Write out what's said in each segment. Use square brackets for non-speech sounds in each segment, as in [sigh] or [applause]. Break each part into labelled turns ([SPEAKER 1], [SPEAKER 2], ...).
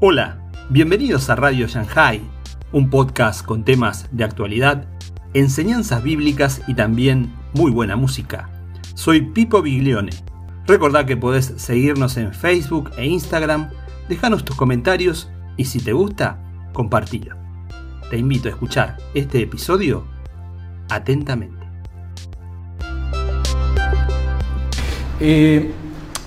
[SPEAKER 1] Hola, bienvenidos a Radio Shanghai, un podcast con temas de actualidad, enseñanzas bíblicas y también muy buena música. Soy Pipo Biglione. Recordá que podés seguirnos en Facebook e Instagram, dejanos tus comentarios y si te gusta, compartilo. Te invito a escuchar este episodio atentamente.
[SPEAKER 2] Eh,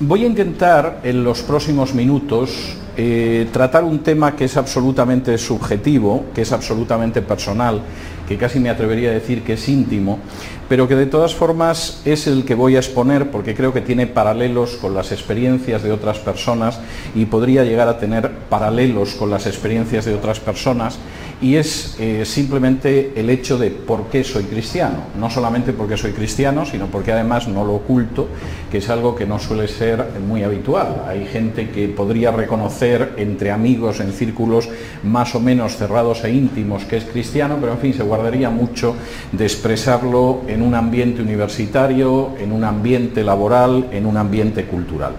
[SPEAKER 2] voy a intentar en los próximos minutos eh, tratar un tema que es absolutamente subjetivo, que es absolutamente personal, que casi me atrevería a decir que es íntimo, pero que de todas formas es el que voy a exponer porque creo que tiene paralelos con las experiencias de otras personas y podría llegar a tener paralelos con las experiencias de otras personas y es eh, simplemente el hecho de por qué soy cristiano. No solamente porque soy cristiano, sino porque además no lo oculto, que es algo que no suele ser muy habitual. Hay gente que podría reconocer entre amigos en círculos más o menos cerrados e íntimos que es cristiano, pero en fin, se guardaría mucho de expresarlo en un ambiente universitario, en un ambiente laboral, en un ambiente cultural.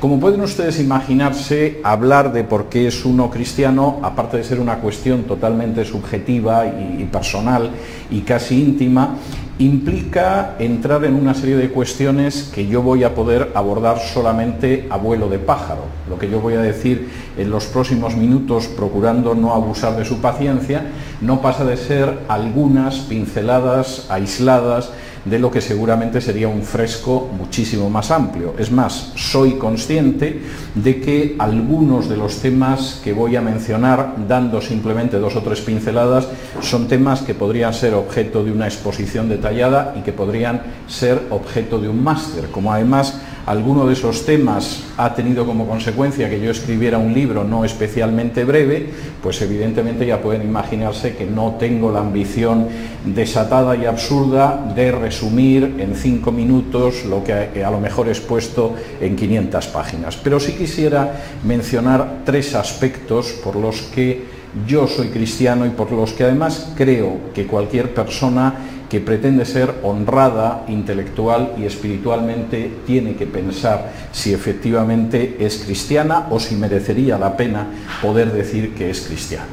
[SPEAKER 2] Como pueden ustedes imaginarse, hablar de por qué es uno cristiano, aparte de ser una cuestión totalmente subjetiva y, personal y casi íntima, implica entrar en una serie de cuestiones que yo voy a poder abordar solamente a vuelo de pájaro. Lo que yo voy a decir en los próximos minutos, procurando no abusar de su paciencia, no pasa de ser algunas pinceladas aisladas de lo que seguramente sería un fresco muchísimo más amplio. Es más, soy consciente de que algunos de los temas que voy a mencionar, dando simplemente dos o tres pinceladas, son temas que podrían ser objeto de una exposición detallada y que podrían ser objeto de un máster, como además alguno de esos temas ha tenido como consecuencia que yo escribiera un libro no especialmente breve, pues evidentemente ya pueden imaginarse que no tengo la ambición desatada y absurda de resumir en cinco minutos lo que a lo mejor he expuesto en 500 páginas. Pero sí quisiera mencionar tres aspectos por los que yo soy cristiano y por los que además creo que cualquier persona que pretende ser honrada intelectual y espiritualmente tiene que pensar si efectivamente es cristiana o si merecería la pena poder decir que es cristiana.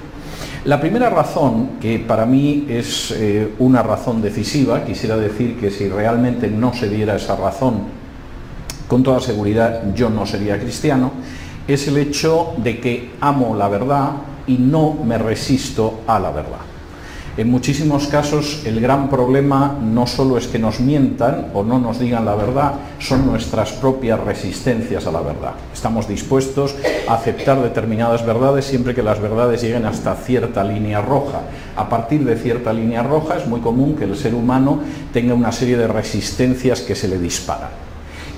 [SPEAKER 2] La primera razón, que para mí es eh, una razón decisiva, quisiera decir que si realmente no se diera esa razón, con toda seguridad yo no sería cristiano, es el hecho de que amo la verdad y no me resisto a la verdad. En muchísimos casos el gran problema no solo es que nos mientan o no nos digan la verdad, son nuestras propias resistencias a la verdad. Estamos dispuestos a aceptar determinadas verdades siempre que las verdades lleguen hasta cierta línea roja. A partir de cierta línea roja es muy común que el ser humano tenga una serie de resistencias que se le disparan.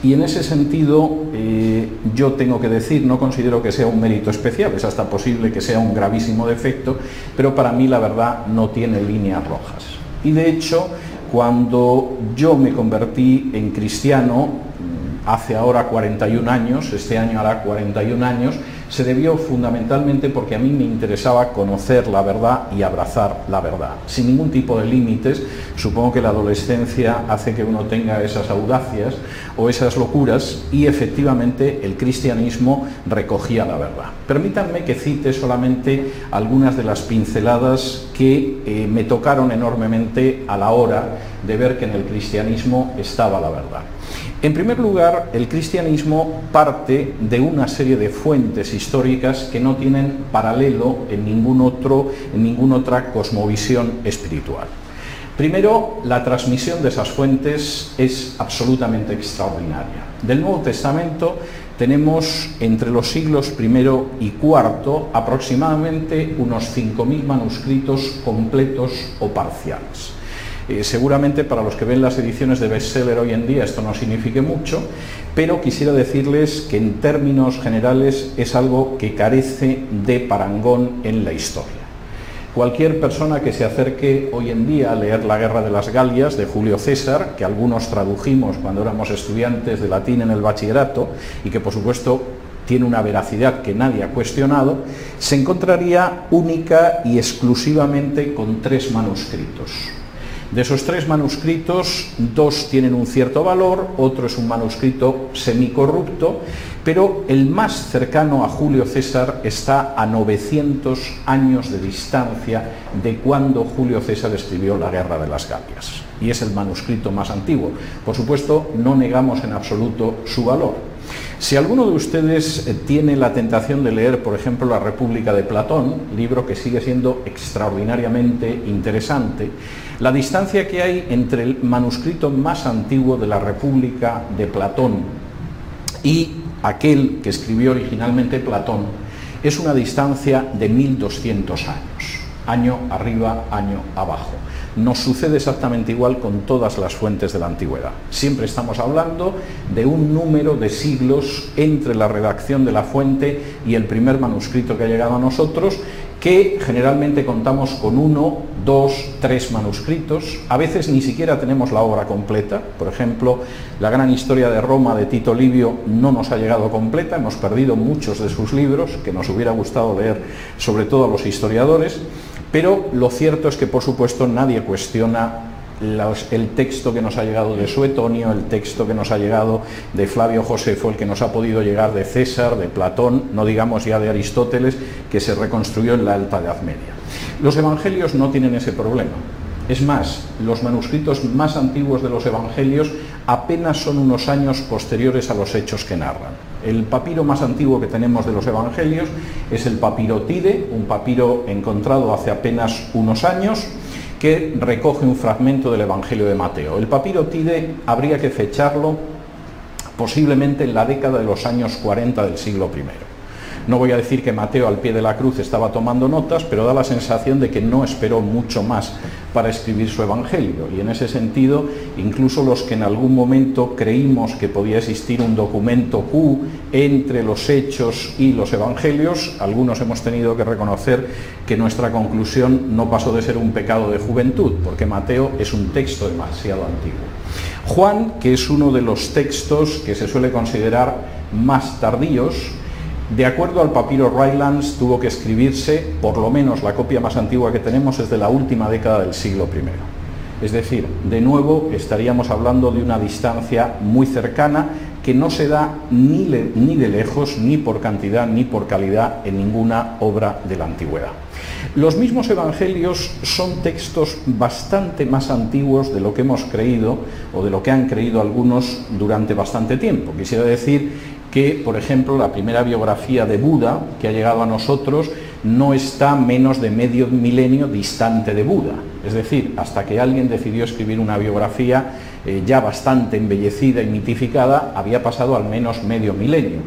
[SPEAKER 2] Y en ese sentido, eh, yo tengo que decir, no considero que sea un mérito especial, es hasta posible que sea un gravísimo defecto, pero para mí la verdad no tiene líneas rojas. Y de hecho, cuando yo me convertí en cristiano, mm, hace ahora 41 años, este año hará 41 años, se debió fundamentalmente porque a mí me interesaba conocer la verdad y abrazar la verdad, sin ningún tipo de límites. Supongo que la adolescencia hace que uno tenga esas audacias o esas locuras y efectivamente el cristianismo recogía la verdad. Permítanme que cite solamente algunas de las pinceladas que eh, me tocaron enormemente a la hora de ver que en el cristianismo estaba la verdad. En primer lugar, el cristianismo parte de una serie de fuentes históricas que no tienen paralelo en, ningún otro, en ninguna otra cosmovisión espiritual. Primero, la transmisión de esas fuentes es absolutamente extraordinaria. Del Nuevo Testamento tenemos entre los siglos I y IV aproximadamente unos 5.000 manuscritos completos o parciales. Eh, seguramente para los que ven las ediciones de bestseller hoy en día esto no signifique mucho, pero quisiera decirles que en términos generales es algo que carece de parangón en la historia. Cualquier persona que se acerque hoy en día a leer La Guerra de las Galias de Julio César, que algunos tradujimos cuando éramos estudiantes de latín en el bachillerato y que por supuesto tiene una veracidad que nadie ha cuestionado, se encontraría única y exclusivamente con tres manuscritos. De esos tres manuscritos, dos tienen un cierto valor, otro es un manuscrito semicorrupto, pero el más cercano a Julio César está a 900 años de distancia de cuando Julio César escribió La Guerra de las Galias. Y es el manuscrito más antiguo. Por supuesto, no negamos en absoluto su valor. Si alguno de ustedes eh, tiene la tentación de leer, por ejemplo, La República de Platón, libro que sigue siendo extraordinariamente interesante, la distancia que hay entre el manuscrito más antiguo de la República de Platón y aquel que escribió originalmente Platón es una distancia de 1200 años, año arriba, año abajo nos sucede exactamente igual con todas las fuentes de la antigüedad. Siempre estamos hablando de un número de siglos entre la redacción de la fuente y el primer manuscrito que ha llegado a nosotros, que generalmente contamos con uno, dos, tres manuscritos. A veces ni siquiera tenemos la obra completa. Por ejemplo, la gran historia de Roma de Tito Livio no nos ha llegado completa. Hemos perdido muchos de sus libros que nos hubiera gustado leer, sobre todo a los historiadores. Pero lo cierto es que, por supuesto, nadie cuestiona el texto que nos ha llegado de Suetonio, el texto que nos ha llegado de Flavio Josefo, el que nos ha podido llegar de César, de Platón, no digamos ya de Aristóteles, que se reconstruyó en la Alta Edad Media. Los evangelios no tienen ese problema. Es más, los manuscritos más antiguos de los evangelios apenas son unos años posteriores a los hechos que narran. El papiro más antiguo que tenemos de los evangelios es el papiro Tide, un papiro encontrado hace apenas unos años que recoge un fragmento del Evangelio de Mateo. El papiro Tide habría que fecharlo posiblemente en la década de los años 40 del siglo I. No voy a decir que Mateo al pie de la cruz estaba tomando notas, pero da la sensación de que no esperó mucho más para escribir su Evangelio. Y en ese sentido, incluso los que en algún momento creímos que podía existir un documento Q entre los hechos y los Evangelios, algunos hemos tenido que reconocer que nuestra conclusión no pasó de ser un pecado de juventud, porque Mateo es un texto demasiado antiguo. Juan, que es uno de los textos que se suele considerar más tardíos, de acuerdo al papiro Rylands, tuvo que escribirse, por lo menos la copia más antigua que tenemos es de la última década del siglo I. Es decir, de nuevo estaríamos hablando de una distancia muy cercana que no se da ni, ni de lejos, ni por cantidad, ni por calidad en ninguna obra de la antigüedad. Los mismos evangelios son textos bastante más antiguos de lo que hemos creído o de lo que han creído algunos durante bastante tiempo. Quisiera decir que, por ejemplo, la primera biografía de Buda que ha llegado a nosotros no está menos de medio milenio distante de Buda. Es decir, hasta que alguien decidió escribir una biografía eh, ya bastante embellecida y mitificada, había pasado al menos medio milenio.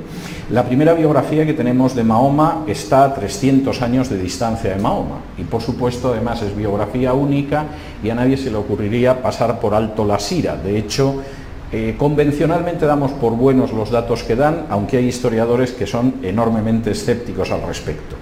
[SPEAKER 2] La primera biografía que tenemos de Mahoma está a 300 años de distancia de Mahoma y por supuesto además es biografía única y a nadie se le ocurriría pasar por alto la sira. De hecho, eh, convencionalmente damos por buenos los datos que dan, aunque hay historiadores que son enormemente escépticos al respecto.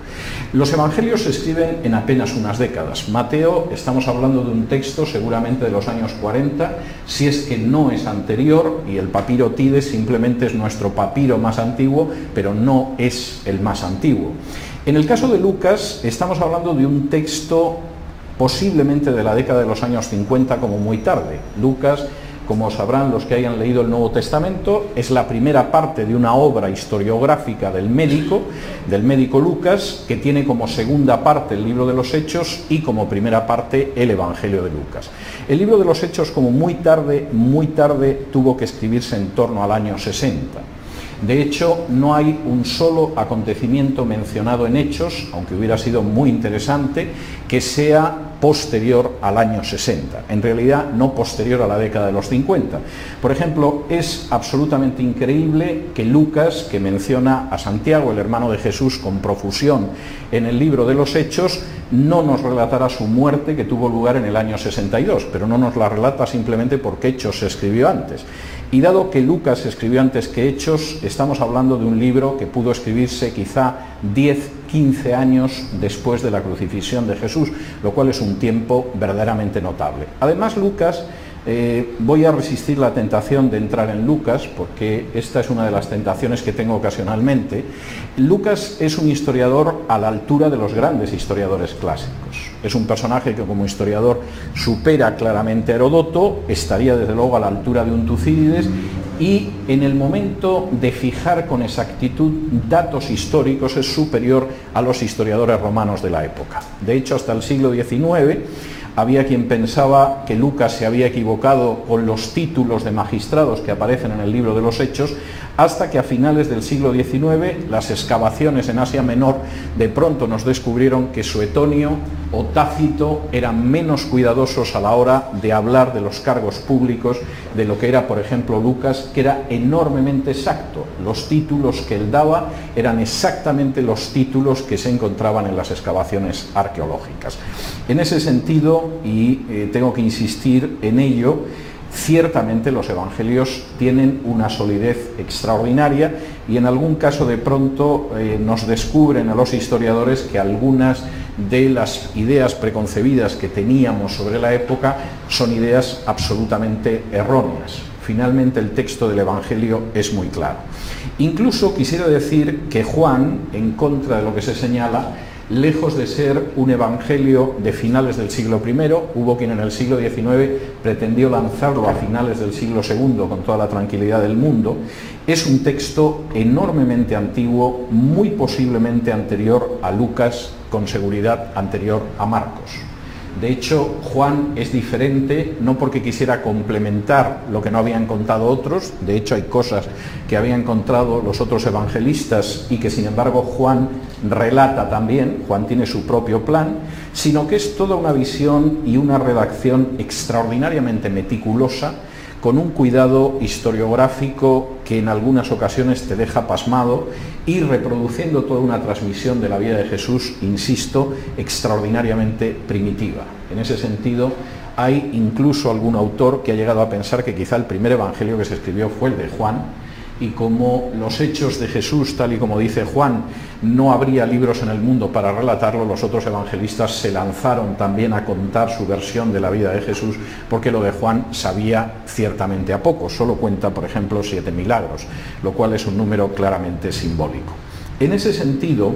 [SPEAKER 2] Los evangelios se escriben en apenas unas décadas. Mateo, estamos hablando de un texto seguramente de los años 40, si es que no es anterior, y el papiro Tide simplemente es nuestro papiro más antiguo, pero no es el más antiguo. En el caso de Lucas, estamos hablando de un texto posiblemente de la década de los años 50 como muy tarde. Lucas como sabrán los que hayan leído el Nuevo Testamento, es la primera parte de una obra historiográfica del médico, del médico Lucas, que tiene como segunda parte el libro de los Hechos y como primera parte el Evangelio de Lucas. El libro de los Hechos, como muy tarde, muy tarde tuvo que escribirse en torno al año 60. De hecho, no hay un solo acontecimiento mencionado en Hechos, aunque hubiera sido muy interesante, que sea posterior al año 60, en realidad no posterior a la década de los 50. Por ejemplo, es absolutamente increíble que Lucas, que menciona a Santiago, el hermano de Jesús, con profusión en el libro de los Hechos, no nos relatará su muerte que tuvo lugar en el año 62, pero no nos la relata simplemente porque Hechos se escribió antes. Y dado que Lucas escribió antes que Hechos, estamos hablando de un libro que pudo escribirse quizá 10, 15 años después de la crucifixión de Jesús, lo cual es un tiempo verdaderamente notable. Además, Lucas, eh, voy a resistir la tentación de entrar en Lucas, porque esta es una de las tentaciones que tengo ocasionalmente. Lucas es un historiador a la altura de los grandes historiadores clásicos. Es un personaje que como historiador supera claramente a Herodoto, estaría desde luego a la altura de un Tucídides y en el momento de fijar con exactitud datos históricos es superior a los historiadores romanos de la época. De hecho, hasta el siglo XIX había quien pensaba que Lucas se había equivocado con los títulos de magistrados que aparecen en el libro de los Hechos, hasta que a finales del siglo XIX las excavaciones en Asia Menor de pronto nos descubrieron que Suetonio o Tácito eran menos cuidadosos a la hora de hablar de los cargos públicos de lo que era, por ejemplo, Lucas, que era enormemente exacto. Los títulos que él daba eran exactamente los títulos que se encontraban en las excavaciones arqueológicas. En ese sentido, y eh, tengo que insistir en ello, ciertamente los evangelios tienen una solidez extraordinaria y en algún caso de pronto eh, nos descubren a los historiadores que algunas de las ideas preconcebidas que teníamos sobre la época son ideas absolutamente erróneas. Finalmente el texto del Evangelio es muy claro. Incluso quisiera decir que Juan, en contra de lo que se señala, lejos de ser un evangelio de finales del siglo I, hubo quien en el siglo XIX pretendió lanzarlo a finales del siglo II con toda la tranquilidad del mundo, es un texto enormemente antiguo, muy posiblemente anterior a Lucas, con seguridad anterior a Marcos. De hecho, Juan es diferente no porque quisiera complementar lo que no habían contado otros, de hecho hay cosas que habían contado los otros evangelistas y que sin embargo Juan relata también, Juan tiene su propio plan, sino que es toda una visión y una redacción extraordinariamente meticulosa con un cuidado historiográfico que en algunas ocasiones te deja pasmado y reproduciendo toda una transmisión de la vida de Jesús, insisto, extraordinariamente primitiva. En ese sentido, hay incluso algún autor que ha llegado a pensar que quizá el primer evangelio que se escribió fue el de Juan, y como los hechos de Jesús, tal y como dice Juan, no habría libros en el mundo para relatarlo, los otros evangelistas se lanzaron también a contar su versión de la vida de Jesús, porque lo de Juan sabía ciertamente a poco, solo cuenta, por ejemplo, siete milagros, lo cual es un número claramente simbólico. En ese sentido,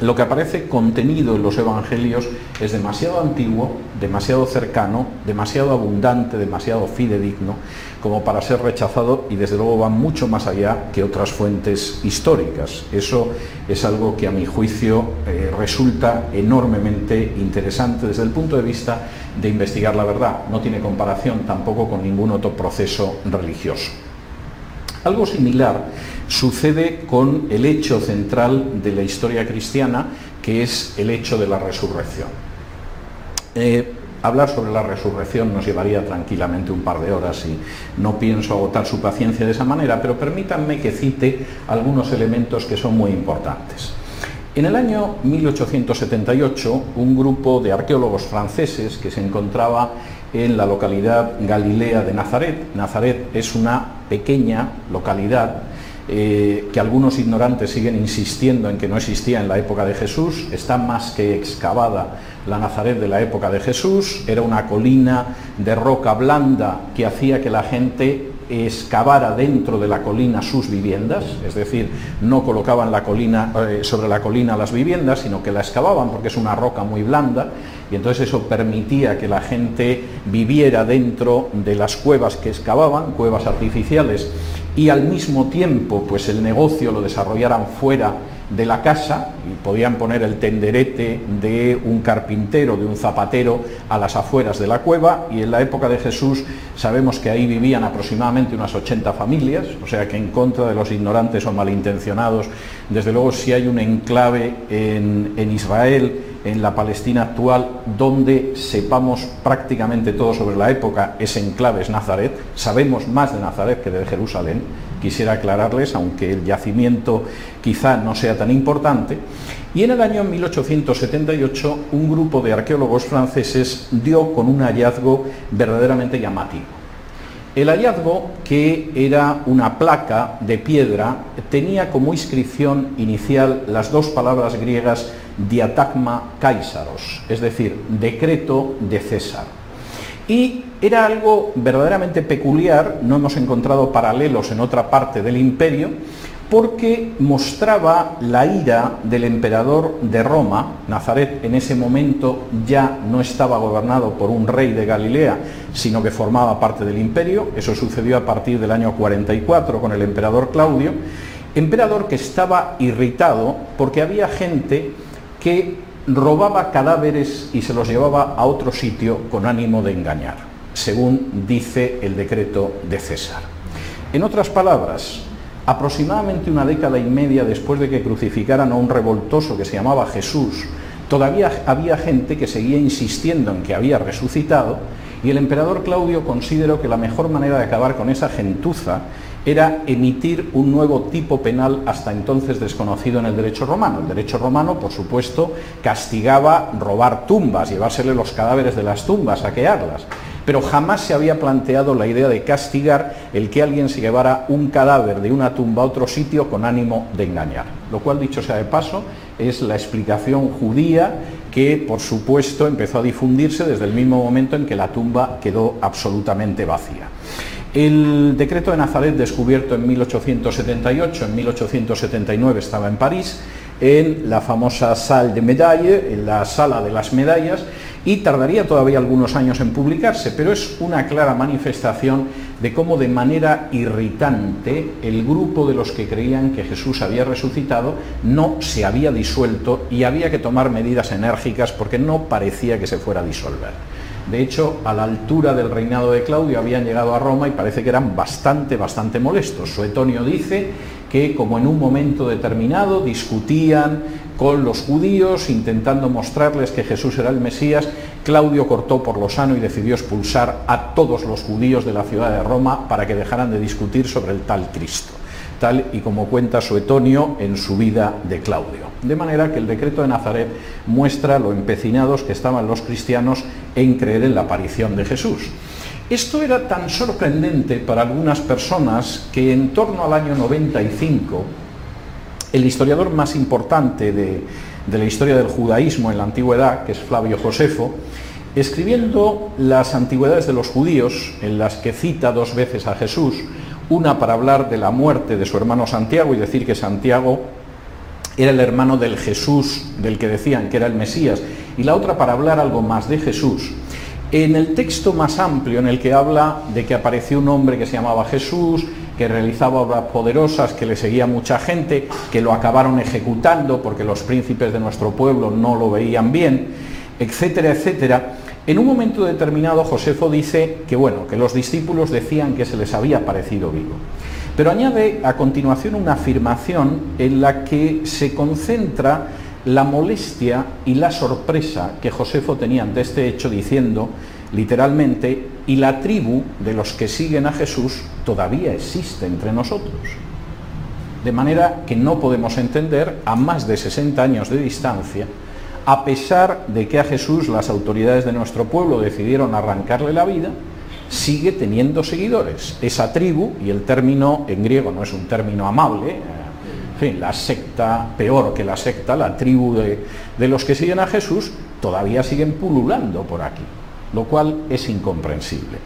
[SPEAKER 2] lo que aparece contenido en los evangelios es demasiado antiguo, demasiado cercano, demasiado abundante, demasiado fidedigno, como para ser rechazado y desde luego va mucho más allá que otras fuentes históricas. Eso es algo que a mi juicio eh, resulta enormemente interesante desde el punto de vista de investigar la verdad. No tiene comparación tampoco con ningún otro proceso religioso. Algo similar sucede con el hecho central de la historia cristiana, que es el hecho de la resurrección. Eh, hablar sobre la resurrección nos llevaría tranquilamente un par de horas y no pienso agotar su paciencia de esa manera, pero permítanme que cite algunos elementos que son muy importantes. En el año 1878, un grupo de arqueólogos franceses que se encontraba en la localidad galilea de Nazaret, Nazaret es una pequeña localidad eh, que algunos ignorantes siguen insistiendo en que no existía en la época de Jesús, está más que excavada la Nazaret de la época de Jesús, era una colina de roca blanda que hacía que la gente excavara dentro de la colina sus viviendas, es decir, no colocaban eh, sobre la colina las viviendas, sino que la excavaban porque es una roca muy blanda y entonces eso permitía que la gente viviera dentro de las cuevas que excavaban, cuevas artificiales y al mismo tiempo pues el negocio lo desarrollaran fuera de la casa y podían poner el tenderete de un carpintero, de un zapatero a las afueras de la cueva y en la época de Jesús sabemos que ahí vivían aproximadamente unas 80 familias, o sea que en contra de los ignorantes o malintencionados, desde luego si hay un enclave en, en Israel en la Palestina actual, donde sepamos prácticamente todo sobre la época, es enclave, es Nazaret. Sabemos más de Nazaret que de Jerusalén. Quisiera aclararles, aunque el yacimiento quizá no sea tan importante. Y en el año 1878, un grupo de arqueólogos franceses dio con un hallazgo verdaderamente llamativo. El hallazgo, que era una placa de piedra, tenía como inscripción inicial las dos palabras griegas diatagma Caisaros, es decir, decreto de César. Y era algo verdaderamente peculiar, no hemos encontrado paralelos en otra parte del imperio, porque mostraba la ira del emperador de Roma. Nazaret en ese momento ya no estaba gobernado por un rey de Galilea, sino que formaba parte del imperio. Eso sucedió a partir del año 44 con el emperador Claudio. Emperador que estaba irritado porque había gente que robaba cadáveres y se los llevaba a otro sitio con ánimo de engañar, según dice el decreto de César. En otras palabras, aproximadamente una década y media después de que crucificaran a un revoltoso que se llamaba Jesús, todavía había gente que seguía insistiendo en que había resucitado y el emperador Claudio consideró que la mejor manera de acabar con esa gentuza era emitir un nuevo tipo penal hasta entonces desconocido en el derecho romano. El derecho romano, por supuesto, castigaba robar tumbas, llevársele los cadáveres de las tumbas, saquearlas pero jamás se había planteado la idea de castigar el que alguien se llevara un cadáver de una tumba a otro sitio con ánimo de engañar. Lo cual, dicho sea de paso, es la explicación judía que, por supuesto, empezó a difundirse desde el mismo momento en que la tumba quedó absolutamente vacía. El decreto de Nazaret, descubierto en 1878, en 1879 estaba en París, en la famosa Salle de Medaille, en la sala de las medallas, y tardaría todavía algunos años en publicarse, pero es una clara manifestación de cómo de manera irritante el grupo de los que creían que Jesús había resucitado no se había disuelto y había que tomar medidas enérgicas porque no parecía que se fuera a disolver. De hecho, a la altura del reinado de Claudio habían llegado a Roma y parece que eran bastante, bastante molestos. Suetonio dice que como en un momento determinado discutían con los judíos intentando mostrarles que Jesús era el Mesías, Claudio cortó por lo sano y decidió expulsar a todos los judíos de la ciudad de Roma para que dejaran de discutir sobre el tal Cristo, tal y como cuenta Suetonio en su vida de Claudio. De manera que el decreto de Nazaret muestra lo empecinados que estaban los cristianos en creer en la aparición de Jesús. Esto era tan sorprendente para algunas personas que en torno al año 95 el historiador más importante de, la historia del judaísmo en la antigüedad, que es Flavio Josefo, escribiendo las antigüedades de los judíos, en las que cita dos veces a Jesús, una para hablar de la muerte de su hermano Santiago y decir que Santiago era el hermano del Jesús del que decían que era el Mesías, y la otra para hablar algo más de Jesús, en el texto más amplio en el que habla de que apareció un hombre que se llamaba Jesús, que realizaba obras poderosas, que le seguía mucha gente, que lo acabaron ejecutando porque los príncipes de nuestro pueblo no lo veían bien, etcétera, etcétera. En un momento determinado Josefo dice que bueno, que los discípulos decían que se les había parecido vivo. Pero añade a continuación una afirmación en la que se concentra la molestia y la sorpresa que Josefo tenía ante este hecho diciendo literalmente, y la tribu de los que siguen a Jesús todavía existe entre nosotros. De manera que no podemos entender a más de 60 años de distancia, a pesar de que a Jesús las autoridades de nuestro pueblo decidieron arrancarle la vida, sigue teniendo seguidores. Esa tribu, y el término en griego no es un término amable, fin, la secta, peor que la secta, la tribu de, los que siguen a Jesús, todavía siguen pululando por aquí lo cual es incomprensible.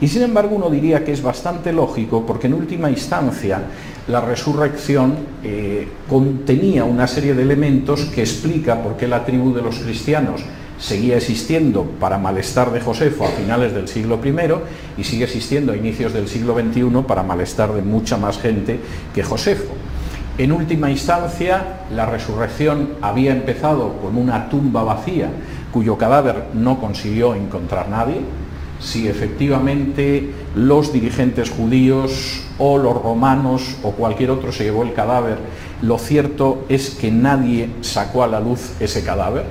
[SPEAKER 2] Y sin embargo uno diría que es bastante lógico porque en última instancia la resurrección eh, contenía una serie de elementos que explica por qué la tribu de los cristianos seguía existiendo para malestar de Josefo a finales del siglo I y sigue existiendo a inicios del siglo XXI para malestar de mucha más gente que Josefo. En última instancia, la resurrección había empezado con una tumba vacía cuyo cadáver no consiguió encontrar nadie, si efectivamente los dirigentes judíos o los romanos o cualquier otro se llevó el cadáver, lo cierto es que nadie sacó a la luz ese cadáver.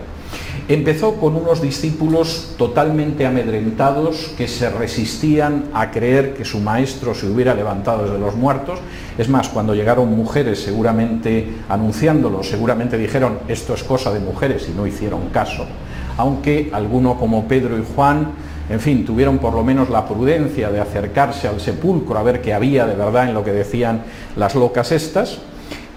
[SPEAKER 2] Empezó con unos discípulos totalmente amedrentados que se resistían a creer que su maestro se hubiera levantado desde los muertos. Es más, cuando llegaron mujeres seguramente anunciándolo, seguramente dijeron esto es cosa de mujeres y no hicieron caso aunque alguno como Pedro y Juan, en fin, tuvieron por lo menos la prudencia de acercarse al sepulcro a ver qué había de verdad en lo que decían las locas estas,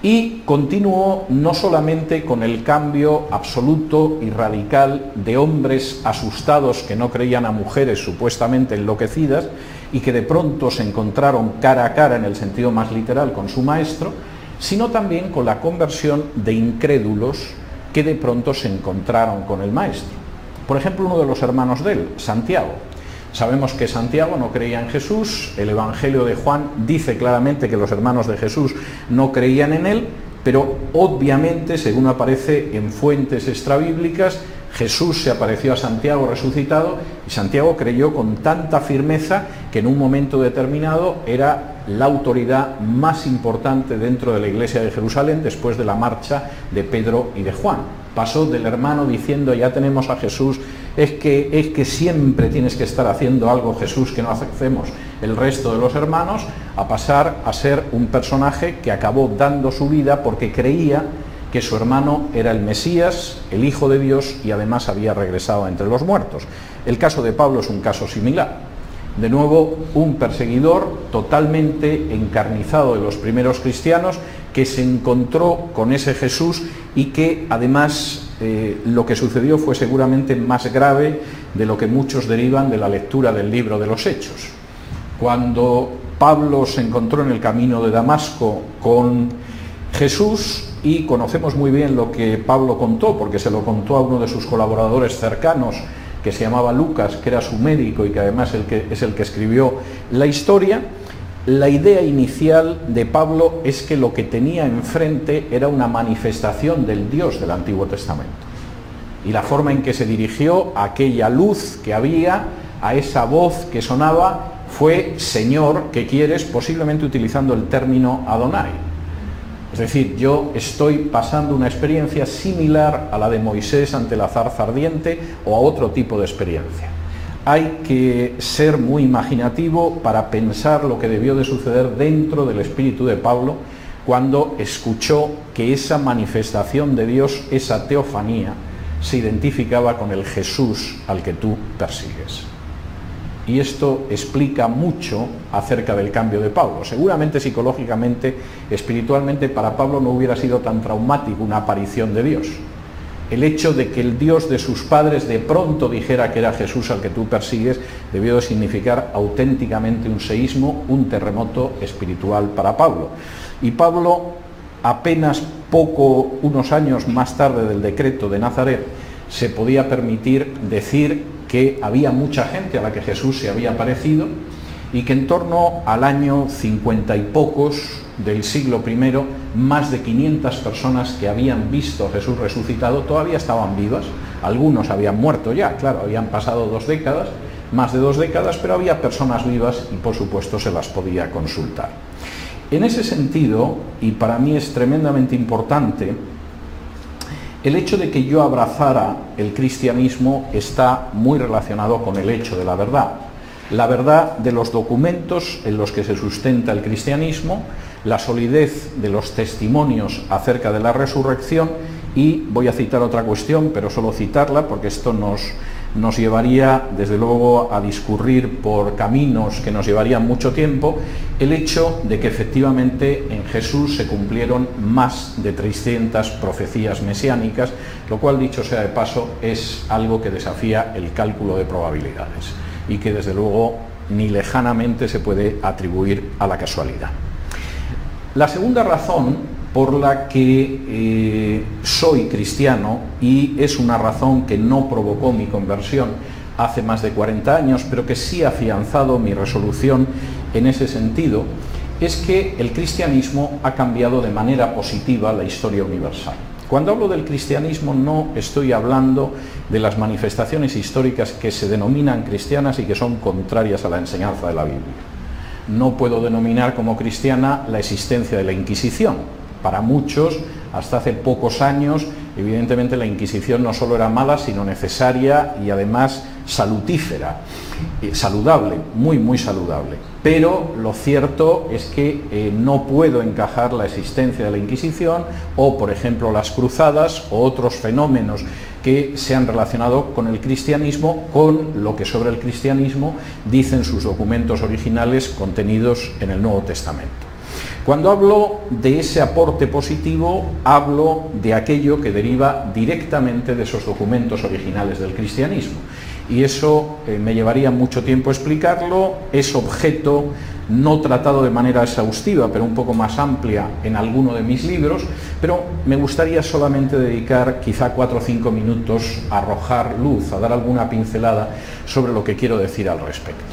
[SPEAKER 2] y continuó no solamente con el cambio absoluto y radical de hombres asustados que no creían a mujeres supuestamente enloquecidas y que de pronto se encontraron cara a cara en el sentido más literal con su maestro, sino también con la conversión de incrédulos que de pronto se encontraron con el Maestro. Por ejemplo, uno de los hermanos de él, Santiago. Sabemos que Santiago no creía en Jesús, el Evangelio de Juan dice claramente que los hermanos de Jesús no creían en él, pero obviamente, según aparece en fuentes extrabíblicas, Jesús se apareció a Santiago resucitado y Santiago creyó con tanta firmeza que en un momento determinado era la autoridad más importante dentro de la iglesia de Jerusalén después de la marcha de Pedro y de Juan. Pasó del hermano diciendo ya tenemos a Jesús, es que, es que siempre tienes que estar haciendo algo Jesús que no hacemos el resto de los hermanos, a pasar a ser un personaje que acabó dando su vida porque creía que su hermano era el Mesías, el Hijo de Dios y además había regresado entre los muertos. El caso de Pablo es un caso similar. De nuevo, un perseguidor totalmente encarnizado de los primeros cristianos que se encontró con ese Jesús y que además eh, lo que sucedió fue seguramente más grave de lo que muchos derivan de la lectura del libro de los Hechos. Cuando Pablo se encontró en el camino de Damasco con Jesús, y conocemos muy bien lo que Pablo contó, porque se lo contó a uno de sus colaboradores cercanos, que se llamaba Lucas, que era su médico y que además es el que escribió la historia, la idea inicial de Pablo es que lo que tenía enfrente era una manifestación del Dios del Antiguo Testamento. Y la forma en que se dirigió a aquella luz que había, a esa voz que sonaba, fue Señor, que quieres? Posiblemente utilizando el término Adonai. Es decir, yo estoy pasando una experiencia similar a la de Moisés ante la zarza ardiente o a otro tipo de experiencia. Hay que ser muy imaginativo para pensar lo que debió de suceder dentro del espíritu de Pablo cuando escuchó que esa manifestación de Dios, esa teofanía, se identificaba con el Jesús al que tú persigues y esto explica mucho acerca del cambio de Pablo. Seguramente psicológicamente, espiritualmente, para Pablo no hubiera sido tan traumático una aparición de Dios. El hecho de que el Dios de sus padres de pronto dijera que era Jesús al que tú persigues debió de significar auténticamente un seísmo, un terremoto espiritual para Pablo. Y Pablo, apenas poco, unos años más tarde del decreto de Nazaret, se podía permitir decir que había mucha gente a la que Jesús se había aparecido y que en torno al año 50 y pocos del siglo I, más de 500 personas que habían visto a Jesús resucitado todavía estaban vivas. Algunos habían muerto ya, claro, habían pasado dos décadas, más de dos décadas, pero había personas vivas y por supuesto se las podía consultar. En ese sentido, y para mí es tremendamente importante, el hecho de que yo abrazara el cristianismo está muy relacionado con el hecho de la verdad. La verdad de los documentos en los que se sustenta el cristianismo, la solidez de los testimonios acerca de la resurrección y voy a citar otra cuestión, pero solo citarla porque esto nos, nos llevaría desde luego a discurrir por caminos que nos llevarían mucho tiempo, el hecho de que efectivamente en Jesús se cumplieron más de 300 profecías mesiánicas, lo cual dicho sea de paso es algo que desafía el cálculo de probabilidades y que desde luego ni lejanamente se puede atribuir a la casualidad. La segunda razón por la que eh, soy cristiano y es una razón que no provocó mi conversión hace más de 40 años, pero que sí ha afianzado mi resolución en ese sentido, es que el cristianismo ha cambiado de manera positiva la historia universal. Cuando hablo del cristianismo no estoy hablando de las manifestaciones históricas que se denominan cristianas y que son contrarias a la enseñanza de la Biblia. No puedo denominar como cristiana la existencia de la Inquisición, para muchos, hasta hace pocos años, evidentemente la Inquisición no solo era mala, sino necesaria y además salutífera, eh, saludable, muy, muy saludable. Pero lo cierto es que eh, no puedo encajar la existencia de la Inquisición o, por ejemplo, las cruzadas o otros fenómenos que se han relacionado con el cristianismo, con lo que sobre el cristianismo dicen sus documentos originales contenidos en el Nuevo Testamento. Cuando hablo de ese aporte positivo, hablo de aquello que deriva directamente de esos documentos originales del cristianismo. Y eso eh, me llevaría mucho tiempo explicarlo, es objeto no tratado de manera exhaustiva, pero un poco más amplia en alguno de mis libros, pero me gustaría solamente dedicar quizá cuatro o cinco minutos a arrojar luz, a dar alguna pincelada sobre lo que quiero decir al respecto.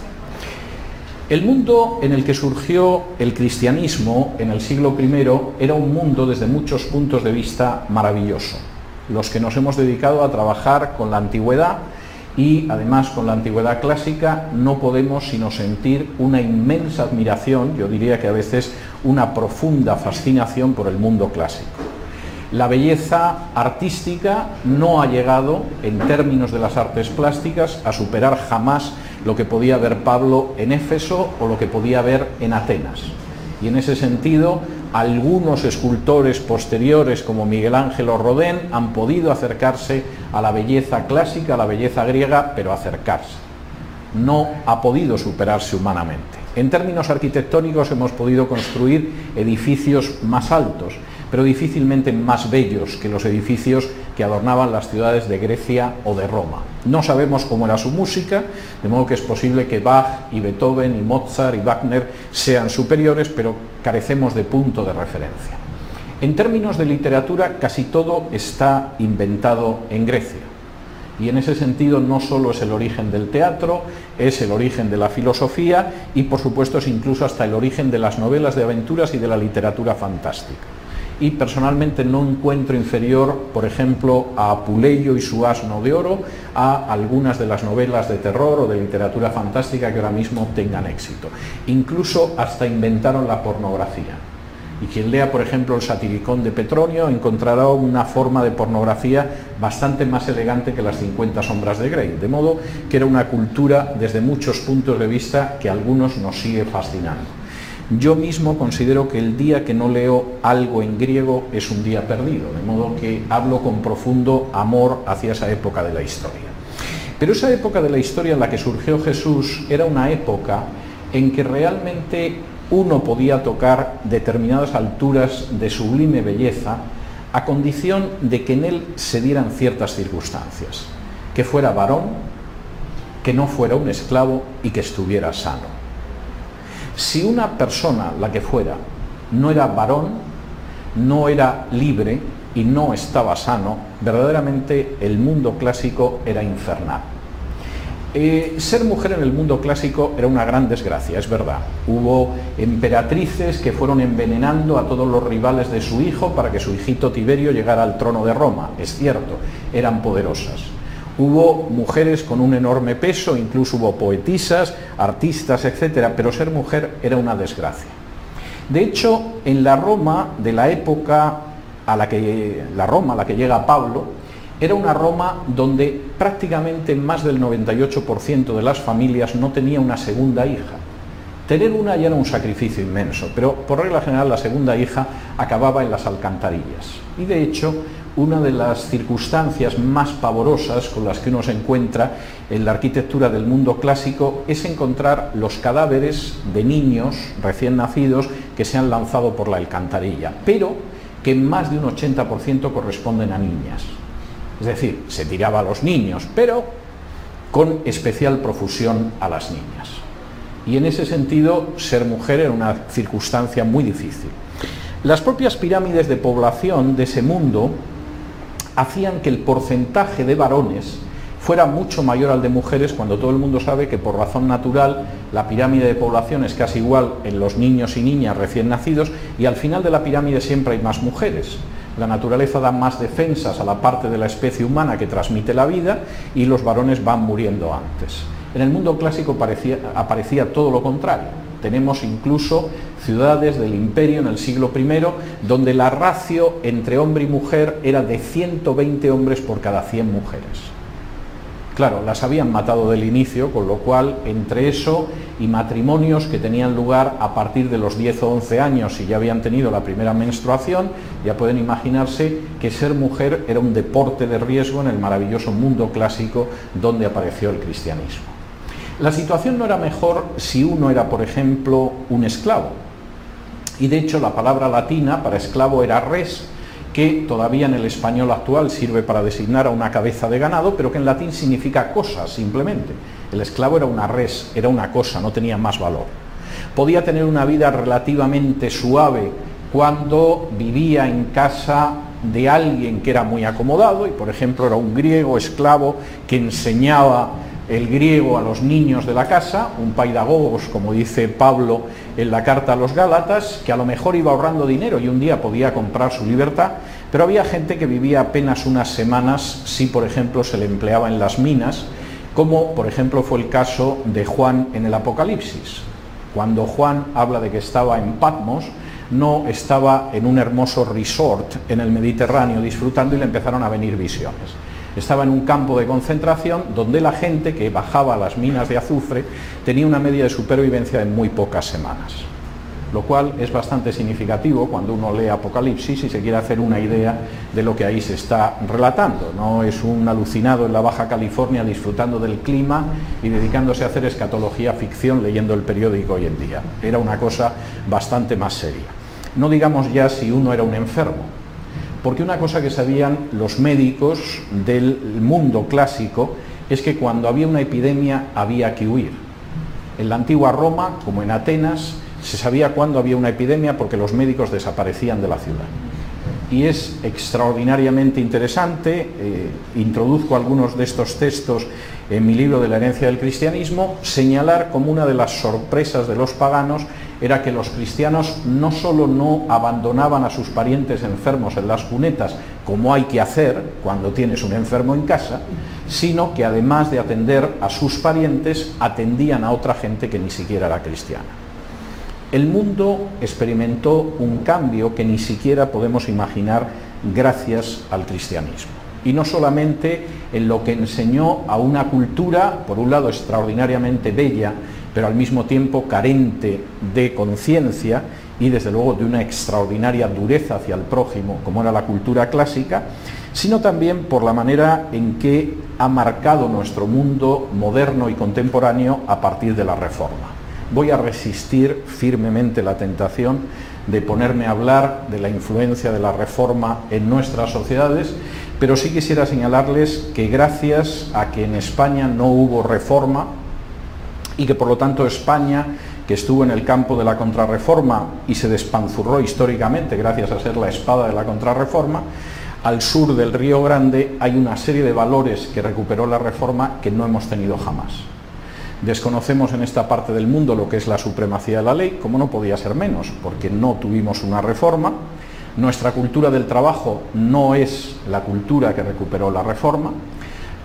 [SPEAKER 2] El mundo en el que surgió el cristianismo en el siglo I era un mundo desde muchos puntos de vista maravilloso. Los que nos hemos dedicado a trabajar con la antigüedad, y además con la antigüedad clásica no podemos sino sentir una inmensa admiración, yo diría que a veces una profunda fascinación por el mundo clásico. La belleza artística no ha llegado, en términos de las artes plásticas, a superar jamás lo que podía ver Pablo en Éfeso o lo que podía ver en Atenas. Y en ese sentido, algunos escultores posteriores como Miguel Ángel o Rodin han podido acercarse a la belleza clásica, a la belleza griega, pero acercarse. No ha podido superarse humanamente. En términos arquitectónicos hemos podido construir edificios más altos, pero difícilmente más bellos que los edificios que adornaban las ciudades de Grecia o de Roma. No sabemos cómo era su música, de modo que es posible que Bach y Beethoven y Mozart y Wagner sean superiores, pero carecemos de punto de referencia. En términos de literatura, casi todo está inventado en Grecia. Y en ese sentido no solo es el origen del teatro, es el origen de la filosofía y por supuesto es incluso hasta el origen de las novelas de aventuras y de la literatura fantástica y personalmente no encuentro inferior, por ejemplo, a Apuleyo y su asno de oro, a algunas de las novelas de terror o de literatura fantástica que ahora mismo tengan éxito. Incluso hasta inventaron la pornografía. Y quien lea, por ejemplo, el satiricón de Petronio encontrará una forma de pornografía bastante más elegante que las 50 sombras de Grey. De modo que era una cultura desde muchos puntos de vista que a algunos nos sigue fascinando. Yo mismo considero que el día que no leo algo en griego es un día perdido, de modo que hablo con profundo amor hacia esa época de la historia. Pero esa época de la historia en la que surgió Jesús era una época en que realmente uno podía tocar determinadas alturas de sublime belleza a condición de que en él se dieran ciertas circunstancias, que fuera varón, que no fuera un esclavo y que estuviera sano. Si una persona, la que fuera, no era varón, no era libre y no estaba sano, verdaderamente el mundo clásico era infernal. Eh, ser mujer en el mundo clásico era una gran desgracia, es verdad. Hubo emperatrices que fueron envenenando a todos los rivales de su hijo para que su hijito Tiberio llegara al trono de Roma, es cierto, eran poderosas. Hubo mujeres con un enorme peso, incluso hubo poetisas, artistas, etcétera, pero ser mujer era una desgracia. De hecho, en la Roma de la época a la que la Roma a la que llega Pablo, era una Roma donde prácticamente más del 98% de las familias no tenía una segunda hija. Tener una ya era un sacrificio inmenso, pero por regla general la segunda hija acababa en las alcantarillas. Y de hecho, una de las circunstancias más pavorosas con las que uno se encuentra en la arquitectura del mundo clásico es encontrar los cadáveres de niños recién nacidos que se han lanzado por la alcantarilla, pero que más de un 80% corresponden a niñas. Es decir, se tiraba a los niños, pero con especial profusión a las niñas. Y en ese sentido, ser mujer era una circunstancia muy difícil. Las propias pirámides de población de ese mundo hacían que el porcentaje de varones fuera mucho mayor al de mujeres cuando todo el mundo sabe que por razón natural la pirámide de población es casi igual en los niños y niñas recién nacidos y al final de la pirámide siempre hay más mujeres. La naturaleza da más defensas a la parte de la especie humana que transmite la vida y los varones van muriendo antes. En el mundo clásico aparecía todo lo contrario tenemos incluso ciudades del imperio en el siglo I donde la ratio entre hombre y mujer era de 120 hombres por cada 100 mujeres. Claro, las habían matado del inicio, con lo cual entre eso y matrimonios que tenían lugar a partir de los 10 o 11 años y ya habían tenido la primera menstruación, ya pueden imaginarse que ser mujer era un deporte de riesgo en el maravilloso mundo clásico donde apareció el cristianismo. La situación no era mejor si uno era, por ejemplo, un esclavo. Y de hecho la palabra latina para esclavo era res, que todavía en el español actual sirve para designar a una cabeza de ganado, pero que en latín significa cosa simplemente. El esclavo era una res, era una cosa, no tenía más valor. podía tener una vida relativamente suave cuando vivía en casa de alguien que era muy acomodado y por ejemplo era un griego esclavo que enseñaba el griego a los niños de la casa, un paidagogos, como dice Pablo en la carta a los Gálatas, que a lo mejor iba ahorrando dinero y un día podía comprar su libertad, pero había gente que vivía apenas unas semanas si, por ejemplo, se le empleaba en las minas, como por ejemplo fue el caso de Juan en el Apocalipsis. Cuando Juan habla de que estaba en Patmos, no estaba en un hermoso resort en el Mediterráneo disfrutando y le empezaron a venir visiones estaba en un campo de concentración donde la gente que bajaba a las minas de azufre tenía una media de supervivencia de muy pocas semanas. Lo cual es bastante significativo cuando uno lee Apocalipsis y se quiere hacer una idea de lo que ahí se está relatando. No es un alucinado en la Baja California disfrutando del clima y dedicándose a hacer escatología ficción leyendo el periódico hoy en día. Era una cosa bastante más seria. No digamos ya si uno era un enfermo, porque una cosa que sabían los médicos del mundo clásico es que cuando había una epidemia había que huir. En la antigua Roma, como en Atenas, se sabía cuándo había una epidemia porque los médicos desaparecían de la ciudad. Y es extraordinariamente interesante, eh, introduzco algunos de estos textos en mi libro de la herencia del cristianismo, señalar como una de las sorpresas de los paganos era que los cristianos no solo no abandonaban a sus parientes enfermos en las cunetas, como hay que hacer cuando tienes un enfermo en casa, sino que además de atender a sus parientes, atendían a otra gente que ni siquiera era cristiana. El mundo experimentó un cambio que ni siquiera podemos imaginar gracias al cristianismo. Y no solamente en lo que enseñó a una cultura, por un lado extraordinariamente bella, pero al mismo tiempo carente de conciencia y desde luego de una extraordinaria dureza hacia el prójimo, como era la cultura clásica, sino también por la manera en que ha marcado nuestro mundo moderno y contemporáneo a partir de la Reforma. Voy a resistir firmemente la tentación de ponerme a hablar de la influencia de la Reforma en nuestras sociedades, pero sí quisiera señalarles que gracias a que en España no hubo reforma, y que por lo tanto España, que estuvo en el campo de la contrarreforma y se despanzurró históricamente gracias a ser la espada de la contrarreforma, al sur del Río Grande hay una serie de valores que recuperó la reforma que no hemos tenido jamás. Desconocemos en esta parte del mundo lo que es la supremacía de la ley, como no podía ser menos, porque no tuvimos una reforma. Nuestra cultura del trabajo no es la cultura que recuperó la reforma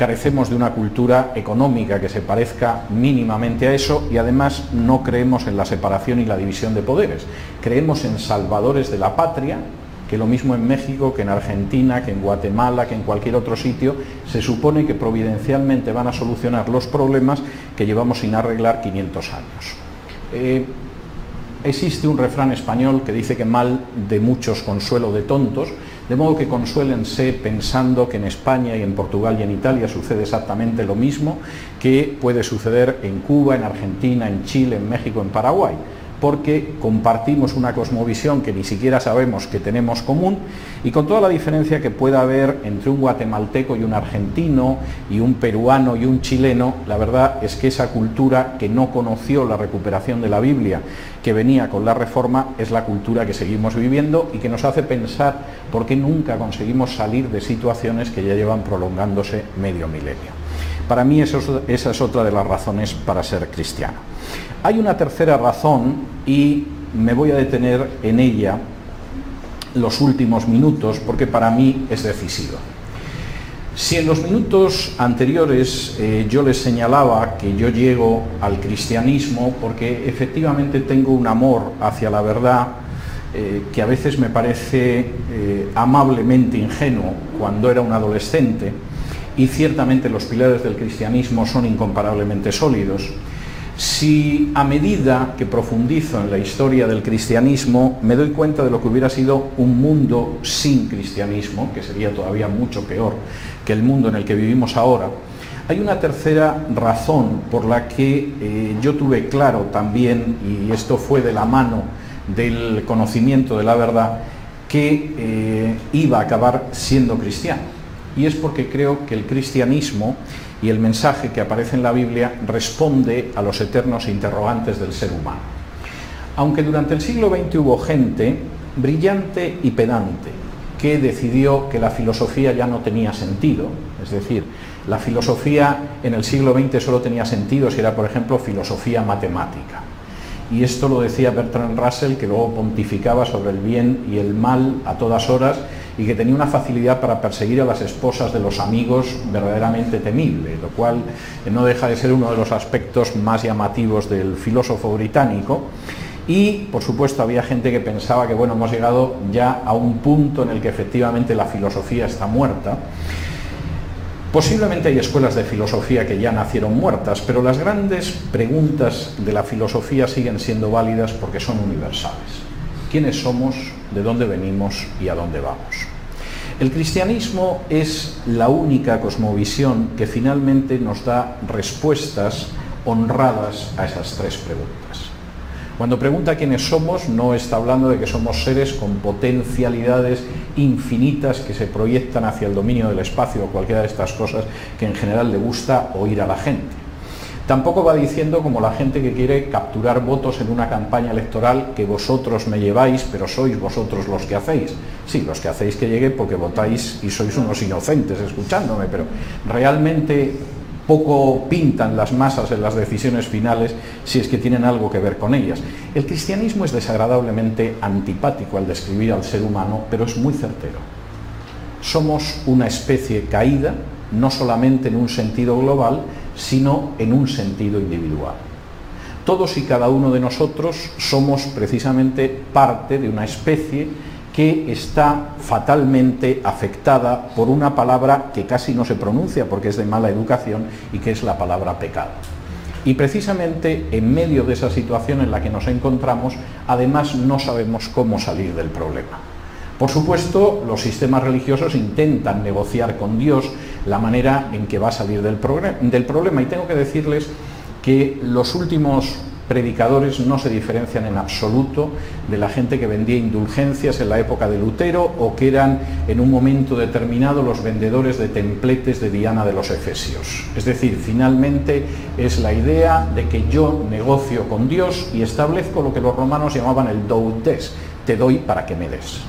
[SPEAKER 2] carecemos de una cultura económica que se parezca mínimamente a eso y además no creemos en la separación y la división de poderes. Creemos en salvadores de la patria, que lo mismo en México, que en Argentina, que en Guatemala, que en cualquier otro sitio, se supone que providencialmente van a solucionar los problemas que llevamos sin arreglar 500 años. Eh, existe un refrán español que dice que mal de muchos consuelo de tontos, de modo que consuélense pensando que en España y en Portugal y en Italia sucede exactamente lo mismo que puede suceder en Cuba, en Argentina, en Chile, en México, en Paraguay porque compartimos una cosmovisión que ni siquiera sabemos que tenemos común y con toda la diferencia que pueda haber entre un guatemalteco y un argentino y un peruano y un chileno, la verdad es que esa cultura que no conoció la recuperación de la Biblia, que venía con la reforma, es la cultura que seguimos viviendo y que nos hace pensar por qué nunca conseguimos salir de situaciones que ya llevan prolongándose medio milenio. Para mí esa es otra de las razones para ser cristiano. Hay una tercera razón y me voy a detener en ella los últimos minutos porque para mí es decisiva. Si en los minutos anteriores eh, yo les señalaba que yo llego al cristianismo porque efectivamente tengo un amor hacia la verdad eh, que a veces me parece eh, amablemente ingenuo cuando era un adolescente y ciertamente los pilares del cristianismo son incomparablemente sólidos, si a medida que profundizo en la historia del cristianismo me doy cuenta de lo que hubiera sido un mundo sin cristianismo, que sería todavía mucho peor que el mundo en el que vivimos ahora, hay una tercera razón por la que eh, yo tuve claro también, y esto fue de la mano del conocimiento de la verdad, que eh, iba a acabar siendo cristiano. Y es porque creo que el cristianismo y el mensaje que aparece en la Biblia responde a los eternos interrogantes del ser humano. Aunque durante el siglo XX hubo gente brillante y pedante que decidió que la filosofía ya no tenía sentido, es decir, la filosofía en el siglo XX solo tenía sentido si era, por ejemplo, filosofía matemática. Y esto lo decía Bertrand Russell, que luego pontificaba sobre el bien y el mal a todas horas y que tenía una facilidad para perseguir a las esposas de los amigos verdaderamente temible, lo cual no deja de ser uno de los aspectos más llamativos del filósofo británico. Y, por supuesto, había gente que pensaba que, bueno, hemos llegado ya a un punto en el que efectivamente la filosofía está muerta. Posiblemente hay escuelas de filosofía que ya nacieron muertas, pero las grandes preguntas de la filosofía siguen siendo válidas porque son universales. ¿Quiénes somos? ¿De dónde venimos? ¿Y a dónde vamos? El cristianismo es la única cosmovisión que finalmente nos da respuestas honradas a esas tres preguntas. Cuando pregunta quiénes somos, no está hablando de que somos seres con potencialidades infinitas que se proyectan hacia el dominio del espacio o cualquiera de estas cosas que en general le gusta oír a la gente. Tampoco va diciendo como la gente que quiere capturar votos en una campaña electoral que vosotros me lleváis, pero sois vosotros los que hacéis. Sí, los que hacéis que llegue porque votáis y sois unos inocentes escuchándome, pero realmente poco pintan las masas en las decisiones finales si es que tienen algo que ver con ellas. El cristianismo es desagradablemente antipático al describir al ser humano, pero es muy certero. Somos una especie caída, no solamente en un sentido global, sino en un sentido individual. Todos y cada uno de nosotros somos precisamente parte de una especie que está fatalmente afectada por una palabra que casi no se pronuncia porque es de mala educación y que es la palabra pecado. Y precisamente en medio de esa situación en la que nos encontramos, además no sabemos cómo salir del problema. Por supuesto, los sistemas religiosos intentan negociar con Dios la manera en que va a salir del, problema. Y tengo que decirles que los últimos predicadores no se diferencian en absoluto de la gente que vendía indulgencias en la época de Lutero o que eran en un momento determinado los vendedores de templetes de Diana de los Efesios. Es decir, finalmente es la idea de que yo negocio con Dios y establezco lo que los romanos llamaban el do des, te doy para que me des.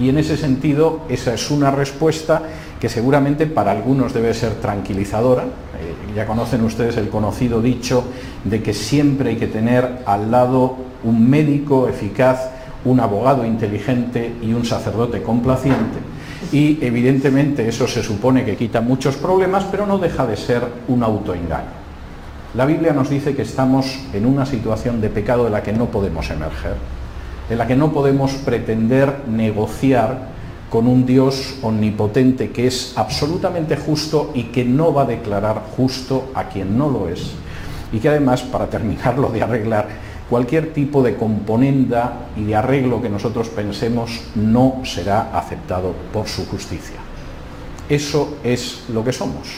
[SPEAKER 2] Y en ese sentido, esa es una respuesta que seguramente para algunos debe ser tranquilizadora. Eh, ya conocen ustedes el conocido dicho de que siempre hay que tener al lado un médico eficaz, un abogado inteligente y un sacerdote complaciente. Y evidentemente eso se supone que quita muchos problemas, pero no deja de ser un autoengaño. La Biblia nos dice que estamos en una situación de pecado de la que no podemos emerger, de la que no podemos pretender negociar con un Dios omnipotente que es absolutamente justo y que no va a declarar justo a quien no lo es. Y que además, para terminarlo de arreglar, cualquier tipo de componenda y de arreglo que nosotros pensemos no será aceptado por su justicia. Eso es lo que somos.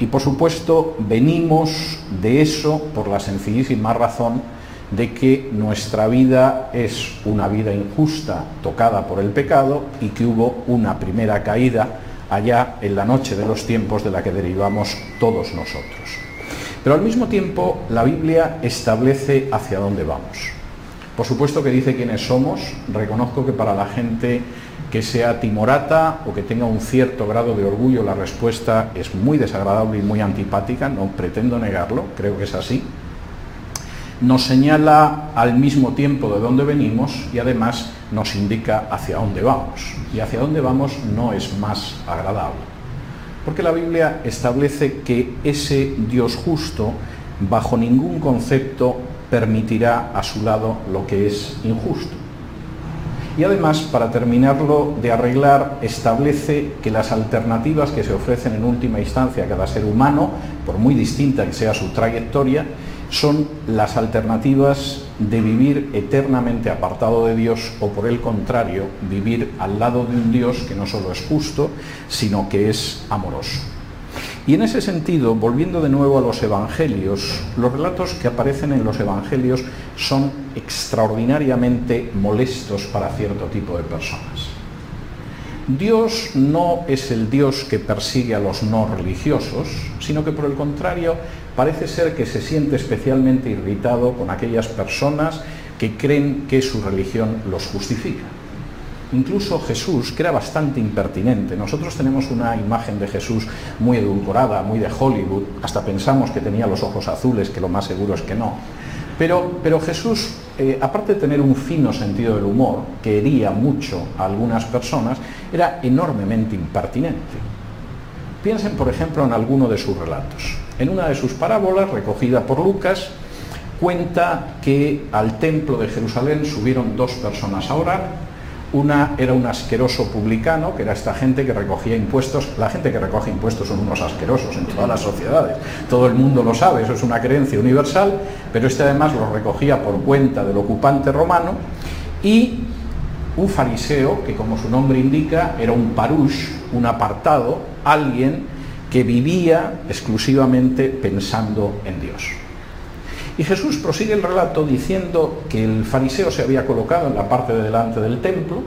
[SPEAKER 2] Y por supuesto, venimos de eso por la sencillísima razón de que nuestra vida es una vida injusta, tocada por el pecado, y que hubo una primera caída allá en la noche de los tiempos de la que derivamos todos nosotros. Pero al mismo tiempo la Biblia establece hacia dónde vamos. Por supuesto que dice quiénes somos, reconozco que para la gente que sea timorata o que tenga un cierto grado de orgullo la respuesta es muy desagradable y muy antipática, no pretendo negarlo, creo que es así, nos señala al mismo tiempo de dónde venimos y además nos indica hacia dónde vamos. Y hacia dónde vamos no es más agradable. Porque la Biblia establece que ese Dios justo bajo ningún concepto permitirá a su lado lo que es injusto. Y además, para terminarlo de arreglar, establece que las alternativas que se ofrecen en última instancia a cada ser humano, por muy distinta que sea su trayectoria, son las alternativas de vivir eternamente apartado de Dios o por el contrario, vivir al lado de un Dios que no solo es justo, sino que es amoroso. Y en ese sentido, volviendo de nuevo a los evangelios, los relatos que aparecen en los evangelios son extraordinariamente molestos para cierto tipo de personas. Dios no es el Dios que persigue a los no religiosos, sino que por el contrario parece ser que se siente especialmente irritado con aquellas personas que creen que su religión los justifica. Incluso Jesús, que era bastante impertinente, nosotros tenemos una imagen de Jesús muy edulcorada, muy de Hollywood, hasta pensamos que tenía los ojos azules, que lo más seguro es que no. Pero, Jesús, eh, aparte de tener un fino sentido del humor, que hería mucho a algunas personas, era enormemente impertinente. Piensen, por ejemplo, en alguno de sus relatos. En una de sus parábolas, recogida por Lucas, cuenta que al templo de Jerusalén subieron dos personas a orar una era un asqueroso publicano, que era esta gente que recogía impuestos. La gente que recoge impuestos son unos asquerosos en todas las sociedades. Todo el mundo lo sabe, eso es una creencia universal, pero este además lo recogía por cuenta del ocupante romano. Y un fariseo, que como su nombre indica, era un parush, un apartado, alguien que vivía exclusivamente pensando en Dios. Y Jesús prosigue el relato diciendo que el fariseo se había colocado en la parte de delante del templo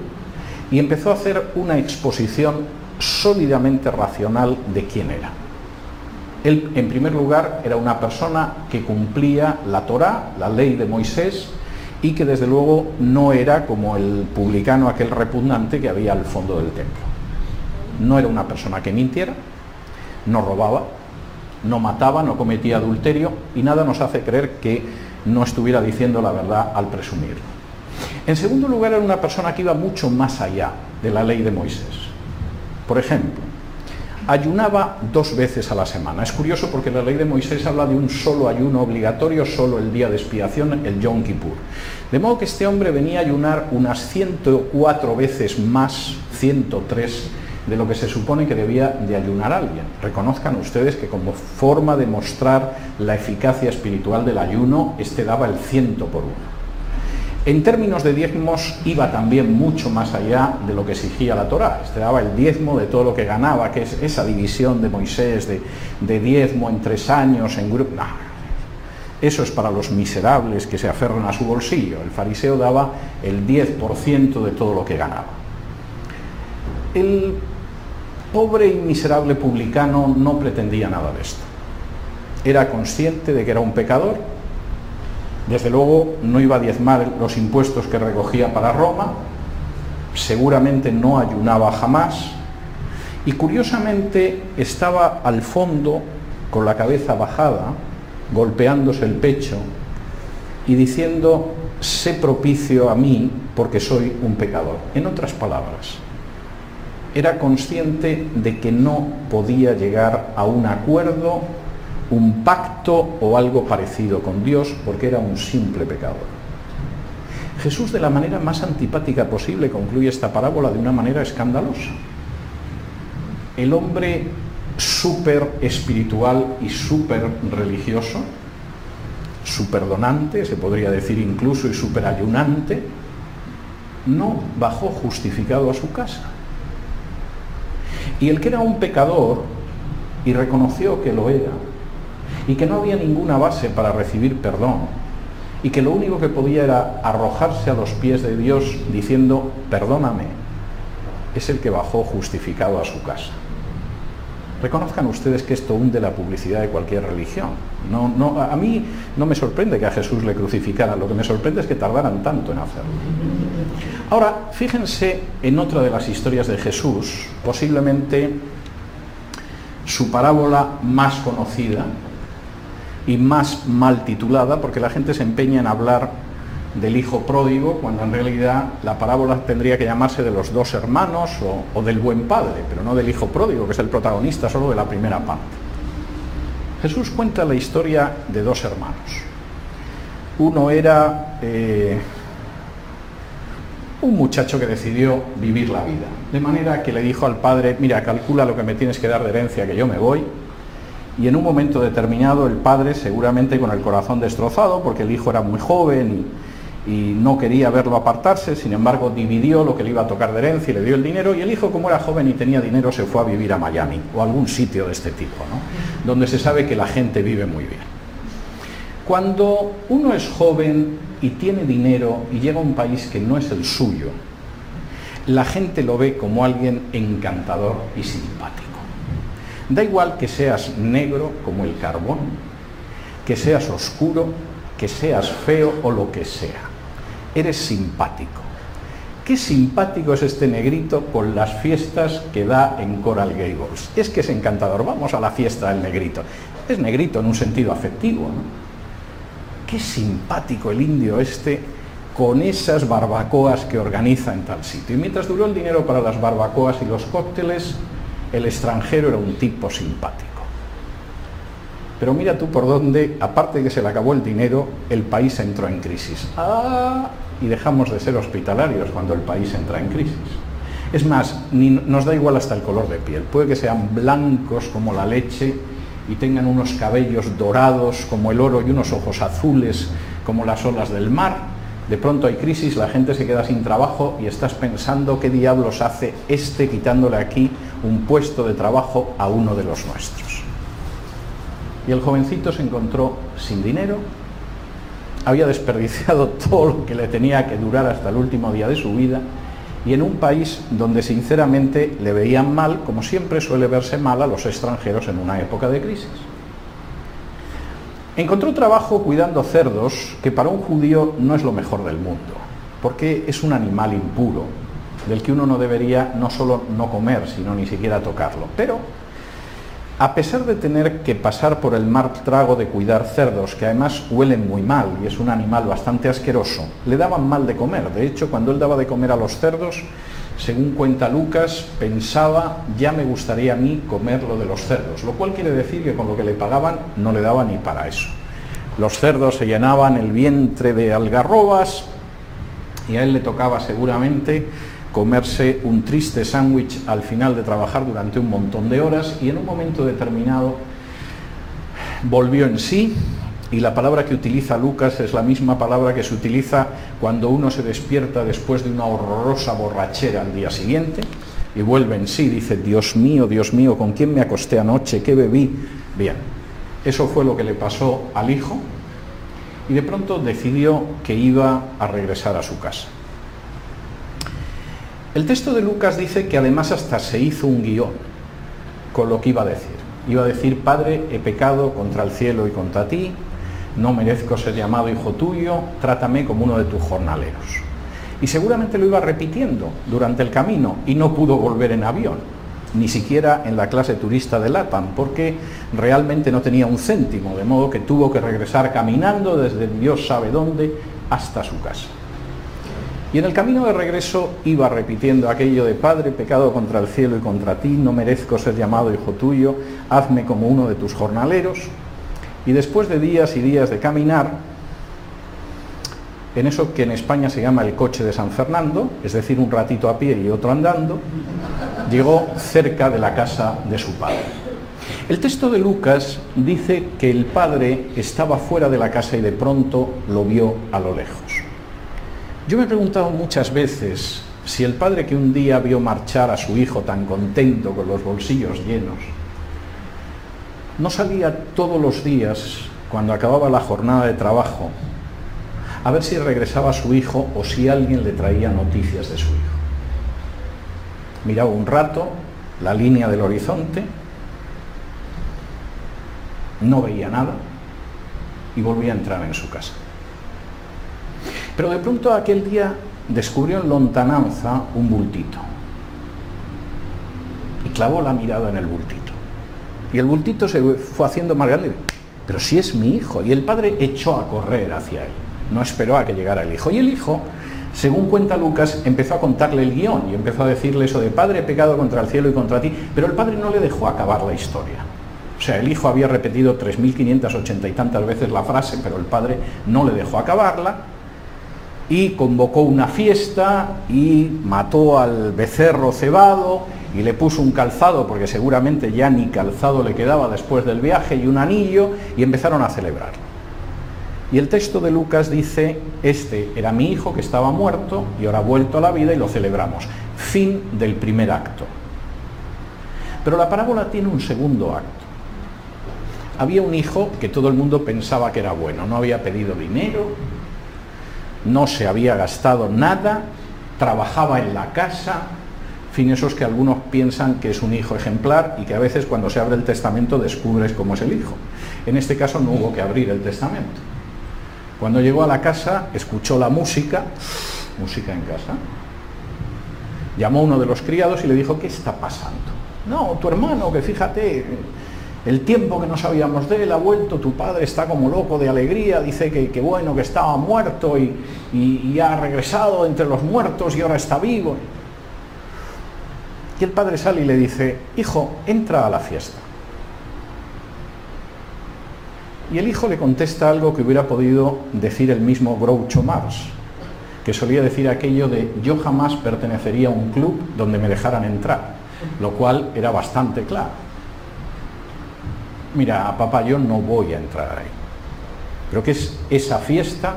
[SPEAKER 2] y empezó a hacer una exposición sólidamente racional de quién era. Él, en primer lugar, era una persona que cumplía la Torá, la ley de Moisés, y que desde luego no era como el publicano aquel repugnante que había al fondo del templo. No era una persona que mintiera, no robaba, no mataba, no cometía adulterio y nada nos hace creer que no estuviera diciendo la verdad al presumirlo. En segundo lugar, era una persona que iba mucho más allá de la ley de Moisés. Por ejemplo, ayunaba dos veces a la semana. Es curioso porque la ley de Moisés habla de un solo ayuno obligatorio, solo el día de expiación, el Yom Kippur. De modo que este hombre venía a ayunar unas 104 veces más, 103 de lo que se supone que debía de ayunar alguien. Reconozcan ustedes que como forma de mostrar la eficacia espiritual del ayuno, este daba el ciento por uno. En términos de diezmos iba también mucho más allá de lo que exigía la Torá. Este daba el diezmo de todo lo que ganaba, que es esa división de Moisés de, diezmo en tres años, en grupo. Eso es para los miserables que se aferran a su bolsillo. El fariseo daba el 10% de todo lo que ganaba. El pobre y miserable publicano no pretendía nada de esto. Era consciente de que era un pecador, desde luego no iba a diezmar los impuestos que recogía para Roma, seguramente no ayunaba jamás y curiosamente estaba al fondo con la cabeza bajada, golpeándose el pecho y diciendo, sé propicio a mí porque soy un pecador. En otras palabras, era consciente de que no podía llegar a un acuerdo, un pacto o algo parecido con Dios porque era un simple pecador. Jesús de la manera más antipática posible concluye esta parábola de una manera escandalosa. El hombre súper espiritual y súper religioso, súper donante, se podría decir incluso, y súper ayunante, no bajó justificado a su casa y el que era un pecador y reconoció que lo era, y que no había ninguna base para recibir perdón, y que lo único que podía era arrojarse a los pies de Dios diciendo, perdóname, es el que bajó justificado a su casa. Reconozcan ustedes que esto hunde la publicidad de cualquier religión. No, no, a mí no me sorprende que a Jesús le crucificaran, lo que me sorprende es que tardaran tanto en hacerlo. Ahora, fíjense en otra de las historias de Jesús, posiblemente su parábola más conocida y más mal titulada, porque la gente se empeña en hablar del hijo pródigo, cuando en realidad la parábola tendría que llamarse de los dos hermanos o, del buen padre, pero no del hijo pródigo, que es el protagonista solo de la primera parte. Jesús cuenta la historia de dos hermanos. Uno era eh, un muchacho que decidió vivir la vida, de manera que le dijo al padre, mira, calcula lo que me tienes que dar de herencia, que yo me voy, y en un momento determinado el padre, seguramente con el corazón destrozado, porque el hijo era muy joven y, no quería verlo apartarse, sin embargo dividió lo que le iba a tocar de herencia y le dio el dinero, y el hijo, como era joven y tenía dinero, se fue a vivir a Miami o algún sitio de este tipo, ¿no? donde se sabe que la gente vive muy bien. Cuando uno es joven y tiene dinero y llega a un país que no es el suyo, la gente lo ve como alguien encantador y simpático. Da igual que seas negro como el carbón, que seas oscuro, que seas feo o lo que sea. eres simpático. Qué simpático es este negrito con las fiestas que da en Coral Gables. Es que es encantador. Vamos a la fiesta del negrito. Es negrito en un sentido afectivo. Qué simpático el indio este con esas barbacoas que organiza en tal sitio. Y mientras duró el dinero para las barbacoas y los cócteles, el extranjero era un tipo simpático. Pero mira tú por dónde, aparte de que se le acabó el dinero, el país entró en crisis. Ah, y dejamos de ser hospitalarios cuando el país entra en crisis. Es más, ni, nos da igual hasta el color de piel. Puede que sean blancos como la leche y tengan unos cabellos dorados como el oro y unos ojos azules como las olas del mar. De pronto hay crisis, la gente se queda sin trabajo y estás pensando qué diablos hace este quitándole aquí un puesto de trabajo a uno de los nuestros. Y el jovencito se encontró sin dinero, había desperdiciado [laughs] todo lo que le tenía que durar hasta el último día de su vida y en un país donde sinceramente le veían mal, como siempre suele verse mal a los extranjeros en una época de crisis. Encontró trabajo cuidando cerdos, que para un judío no es lo mejor del mundo, porque es un animal impuro, del que uno no debería no solo no comer, sino ni siquiera tocarlo. Pero a pesar de tener que pasar por el mar trago de cuidar cerdos, que además huelen muy mal y es un animal bastante asqueroso, le daban mal de comer. De hecho, cuando él daba de comer a los cerdos, según cuenta Lucas, pensaba, ya me gustaría a mí comer lo de los cerdos, lo cual quiere decir que con lo que le pagaban no le daba ni para eso. Los cerdos se llenaban el vientre de algarrobas y a él le tocaba seguramente comerse un triste sándwich al final de trabajar durante un montón de horas y en un momento determinado volvió en sí y la palabra que utiliza Lucas es la misma palabra que se utiliza cuando uno se despierta después de una horrorosa borrachera al día siguiente y vuelve en sí, dice, Dios mío, Dios mío, ¿con quién me acosté anoche? ¿Qué bebí? Bien, eso fue lo que le pasó al hijo y de pronto decidió que iba a regresar a su casa. El texto de Lucas dice que además hasta se hizo un guion con lo que iba a decir. Iba a decir, Padre, he pecado contra el cielo y contra ti, no merezco ser llamado hijo tuyo, trátame como uno de tus jornaleros. Y seguramente lo iba repitiendo durante el camino y no pudo volver en avión, ni siquiera en la clase turista de LATAM, porque realmente no tenía un céntimo, de modo que tuvo que regresar caminando desde Dios sabe dónde hasta su casa. Y en el camino de regreso iba repitiendo aquello de Padre, pecado contra el cielo y contra ti, no merezco ser llamado hijo tuyo, hazme como uno de tus jornaleros. Y después de días y días de caminar, en eso que en España se llama el coche de San Fernando, es decir, un ratito a pie y otro andando, llegó cerca de la casa de su padre. El texto de Lucas dice que el padre estaba fuera de la casa y de pronto lo vio a lo lejos. Yo me he preguntado muchas veces si el padre que un día vio marchar a su hijo tan contento con los bolsillos llenos, no salía todos los días, cuando acababa la jornada de trabajo, a ver si regresaba su hijo o si alguien le traía noticias de su hijo. Miraba un rato la línea del horizonte, no veía nada y volvía a entrar en su casa. Pero de pronto aquel día descubrió en lontananza un bultito. Y clavó la mirada en el bultito. Y el bultito se fue haciendo más grande. Pero si es mi hijo. Y el padre echó a correr hacia él. No esperó a que llegara el hijo. Y el hijo, según cuenta Lucas, empezó a contarle el guion y empezó a decirle eso de padre, pecado contra el cielo y contra ti. Pero el padre no le dejó acabar la historia. O sea, el hijo había repetido 3.580 y tantas veces la frase, pero el padre no le dejó acabarla y convocó una fiesta y mató al becerro cebado y le puso un calzado, porque seguramente ya ni calzado le quedaba después del viaje, y un anillo, y empezaron a celebrar. Y el texto de Lucas dice, este era mi hijo que estaba muerto y ahora ha vuelto a la vida y lo celebramos. Fin del primer acto. Pero la parábola tiene un segundo acto. Había un hijo que todo el mundo pensaba que era bueno, no había pedido dinero, no se había gastado nada, trabajaba en la casa, fin, esos que algunos piensan que es un hijo ejemplar y que a veces cuando se abre el testamento descubres cómo es el hijo. En este caso no hubo que abrir el testamento. Cuando llegó a la casa, escuchó la música, música en casa, llamó a uno de los criados y le dijo, ¿qué está pasando? No, tu hermano, que fíjate, el tiempo que no sabíamos de él ha vuelto, tu padre está como loco de alegría, dice que, bueno, que estaba muerto y, y ha regresado entre los muertos y ahora está vivo. Y el padre sale y le dice, hijo, entra a la fiesta. Y el hijo le contesta algo que hubiera podido decir el mismo Groucho Marx, que solía decir aquello de yo jamás pertenecería a un club donde me dejaran entrar, lo cual era bastante claro. Mira, papá, yo no voy a entrar ahí. Pero que es esa fiesta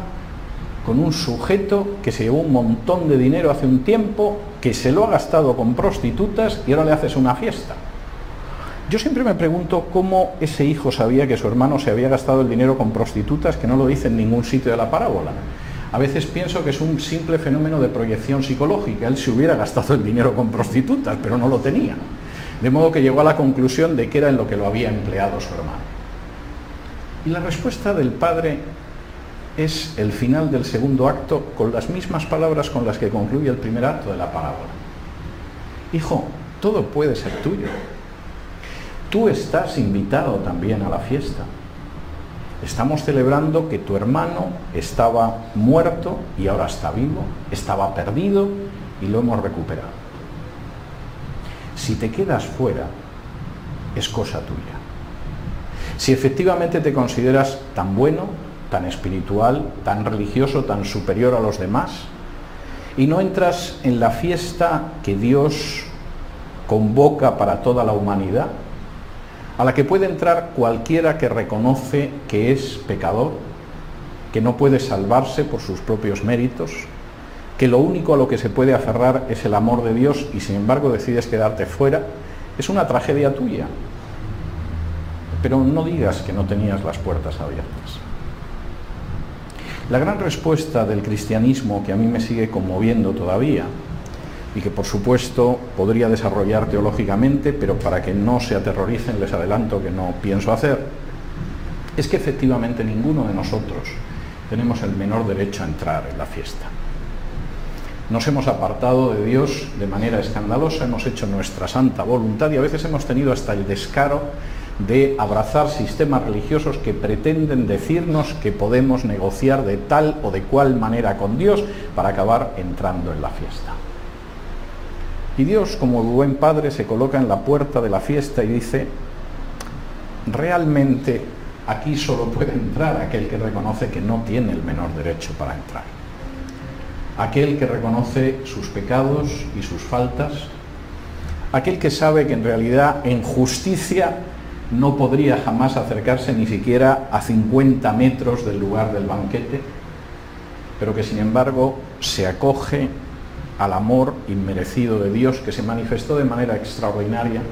[SPEAKER 2] con un sujeto que se llevó un montón de dinero hace un tiempo, que se lo ha gastado con prostitutas y ahora le haces una fiesta. Yo siempre me pregunto cómo ese hijo sabía que su hermano se había gastado el dinero con prostitutas, que no lo dice en ningún sitio de la parábola. A veces pienso que es un simple fenómeno de proyección psicológica. Él se hubiera gastado el dinero con prostitutas, pero no lo tenía. De modo que llegó a la conclusión de que era en lo que lo había empleado su hermano. Y la respuesta del padre es el final del segundo acto con las mismas palabras con las que concluye el primer acto de la parábola. Hijo, todo puede ser tuyo. Tú estás invitado también a la fiesta. Estamos celebrando que tu hermano estaba muerto y ahora está vivo, estaba perdido y lo hemos recuperado. Si te quedas fuera, es cosa tuya. Si efectivamente te consideras tan bueno, tan espiritual, tan religioso, tan superior a los demás, y no entras en la fiesta que Dios convoca para toda la humanidad, a la que puede entrar cualquiera que reconoce que es pecador, que no puede salvarse por sus propios méritos, que lo único a lo que se puede aferrar es el amor de Dios y sin embargo decides quedarte fuera, es una tragedia tuya. Pero no digas que no tenías las puertas abiertas. La gran respuesta del cristianismo que a mí me sigue conmoviendo todavía y que por supuesto podría desarrollar teológicamente, pero para que no se aterroricen les adelanto que no pienso hacer, es que efectivamente ninguno de nosotros tenemos el menor derecho a entrar en la fiesta. Nos hemos apartado de Dios de manera escandalosa, hemos hecho nuestra santa voluntad y a veces hemos tenido hasta el descaro de abrazar sistemas religiosos que pretenden decirnos que podemos negociar de tal o de cual manera con Dios para acabar entrando en la fiesta. Y Dios, como buen padre, se coloca en la puerta de la fiesta y dice, realmente aquí solo puede entrar aquel que reconoce que no tiene el menor derecho para entrar. Aquel que reconoce sus pecados y sus faltas. Aquel que sabe que en realidad en justicia no podría jamás acercarse ni siquiera a 50 metros del lugar del banquete, pero que sin embargo se acoge al amor inmerecido de Dios que se manifestó de manera extraordinaria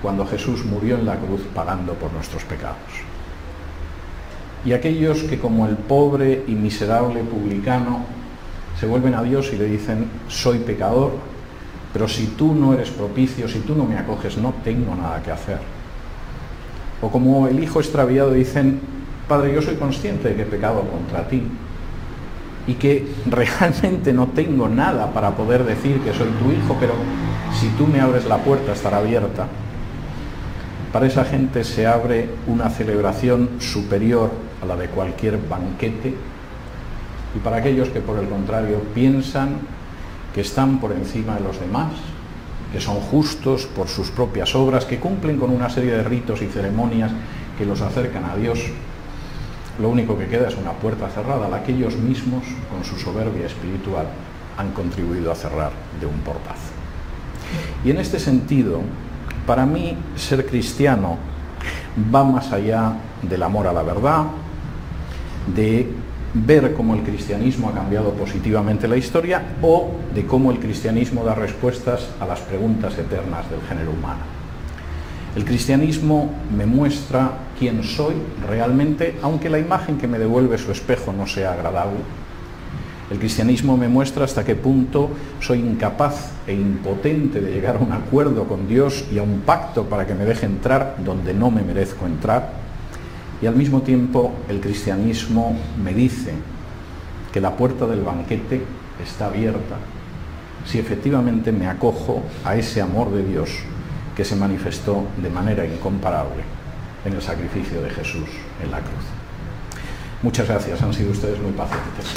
[SPEAKER 2] cuando Jesús murió en la cruz pagando por nuestros pecados. Y aquellos que como el pobre y miserable publicano se vuelven a Dios y le dicen, soy pecador, pero si tú no eres propicio, si tú no me acoges, no tengo nada que hacer o como el hijo extraviado dicen, Padre, yo soy consciente de que he pecado contra ti y que [laughs] realmente no tengo nada para poder decir que soy tu hijo, pero si tú me abres la puerta estará abierta. Para esa gente se abre una celebración superior a la de cualquier banquete y para aquellos que por el contrario piensan que están por encima de los demás, que son justos por sus propias obras, que cumplen con una serie de ritos y ceremonias que los acercan a Dios. Lo único que queda es una puerta cerrada, la que ellos mismos, con su soberbia espiritual, han contribuido a cerrar de un portazo. Y en este sentido, para mí ser cristiano va más allá del amor a la verdad, de ver cómo el cristianismo ha cambiado positivamente la historia o de cómo el cristianismo da respuestas a las preguntas eternas del género humano. El cristianismo me muestra quién soy realmente, aunque la imagen que me devuelve su espejo no sea agradable. El cristianismo me muestra hasta qué punto soy incapaz e impotente de llegar a un acuerdo con Dios y a un pacto para que me deje entrar donde no me merezco entrar Y al mismo tiempo el cristianismo me dice que la puerta del banquete está abierta si efectivamente me acojo a ese amor de Dios que se manifestó de manera incomparable en el sacrificio de Jesús en la cruz. Muchas gracias, han sido ustedes muy pacientes.